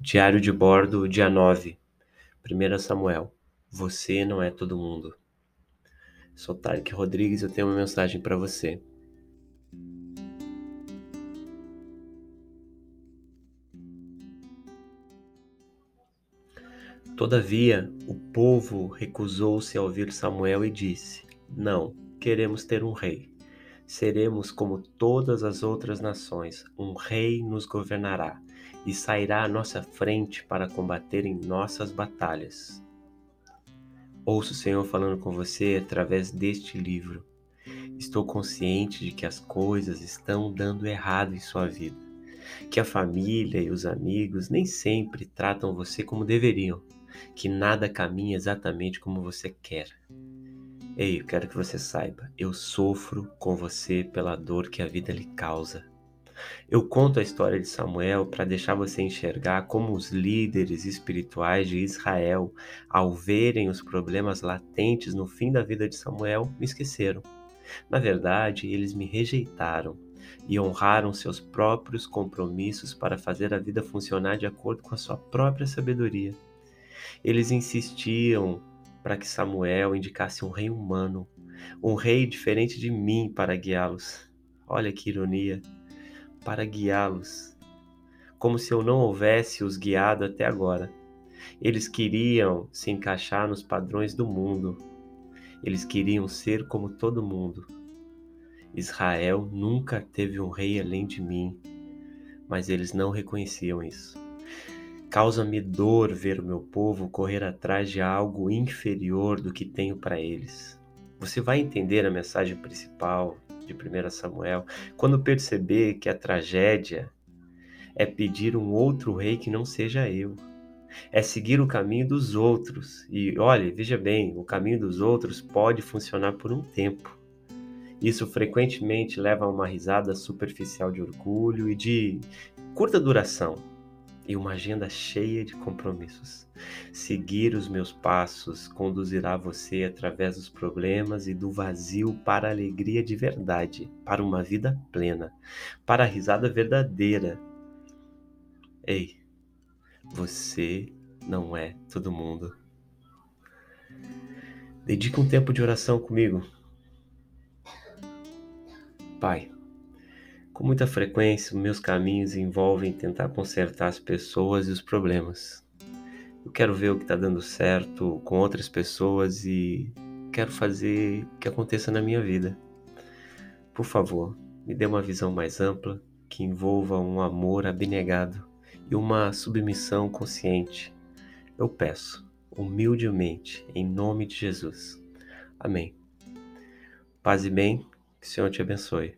Diário de bordo, dia 9, 1 Samuel. Você não é todo mundo. Sou Tarek Rodrigues eu tenho uma mensagem para você. Todavia, o povo recusou-se a ouvir Samuel e disse: Não, queremos ter um rei. Seremos como todas as outras nações, um rei nos governará e sairá à nossa frente para combater em nossas batalhas. Ouço o Senhor falando com você através deste livro. Estou consciente de que as coisas estão dando errado em sua vida, que a família e os amigos nem sempre tratam você como deveriam, que nada caminha exatamente como você quer. Ei, eu quero que você saiba, eu sofro com você pela dor que a vida lhe causa. Eu conto a história de Samuel para deixar você enxergar como os líderes espirituais de Israel, ao verem os problemas latentes no fim da vida de Samuel, me esqueceram. Na verdade, eles me rejeitaram e honraram seus próprios compromissos para fazer a vida funcionar de acordo com a sua própria sabedoria. Eles insistiam para que Samuel indicasse um rei humano, um rei diferente de mim para guiá-los. Olha que ironia! Para guiá-los, como se eu não houvesse os guiado até agora. Eles queriam se encaixar nos padrões do mundo. Eles queriam ser como todo mundo. Israel nunca teve um rei além de mim, mas eles não reconheciam isso. Causa-me dor ver o meu povo correr atrás de algo inferior do que tenho para eles. Você vai entender a mensagem principal de 1 Samuel quando perceber que a tragédia é pedir um outro rei que não seja eu. É seguir o caminho dos outros. E olhe, veja bem, o caminho dos outros pode funcionar por um tempo. Isso frequentemente leva a uma risada superficial de orgulho e de curta duração e uma agenda cheia de compromissos. Seguir os meus passos conduzirá você através dos problemas e do vazio para a alegria de verdade, para uma vida plena, para a risada verdadeira. Ei, você não é todo mundo. Dedique um tempo de oração comigo. Pai, com muita frequência, meus caminhos envolvem tentar consertar as pessoas e os problemas. Eu quero ver o que está dando certo com outras pessoas e quero fazer que aconteça na minha vida. Por favor, me dê uma visão mais ampla que envolva um amor abnegado e uma submissão consciente. Eu peço, humildemente, em nome de Jesus. Amém. Paz e bem, que o Senhor te abençoe.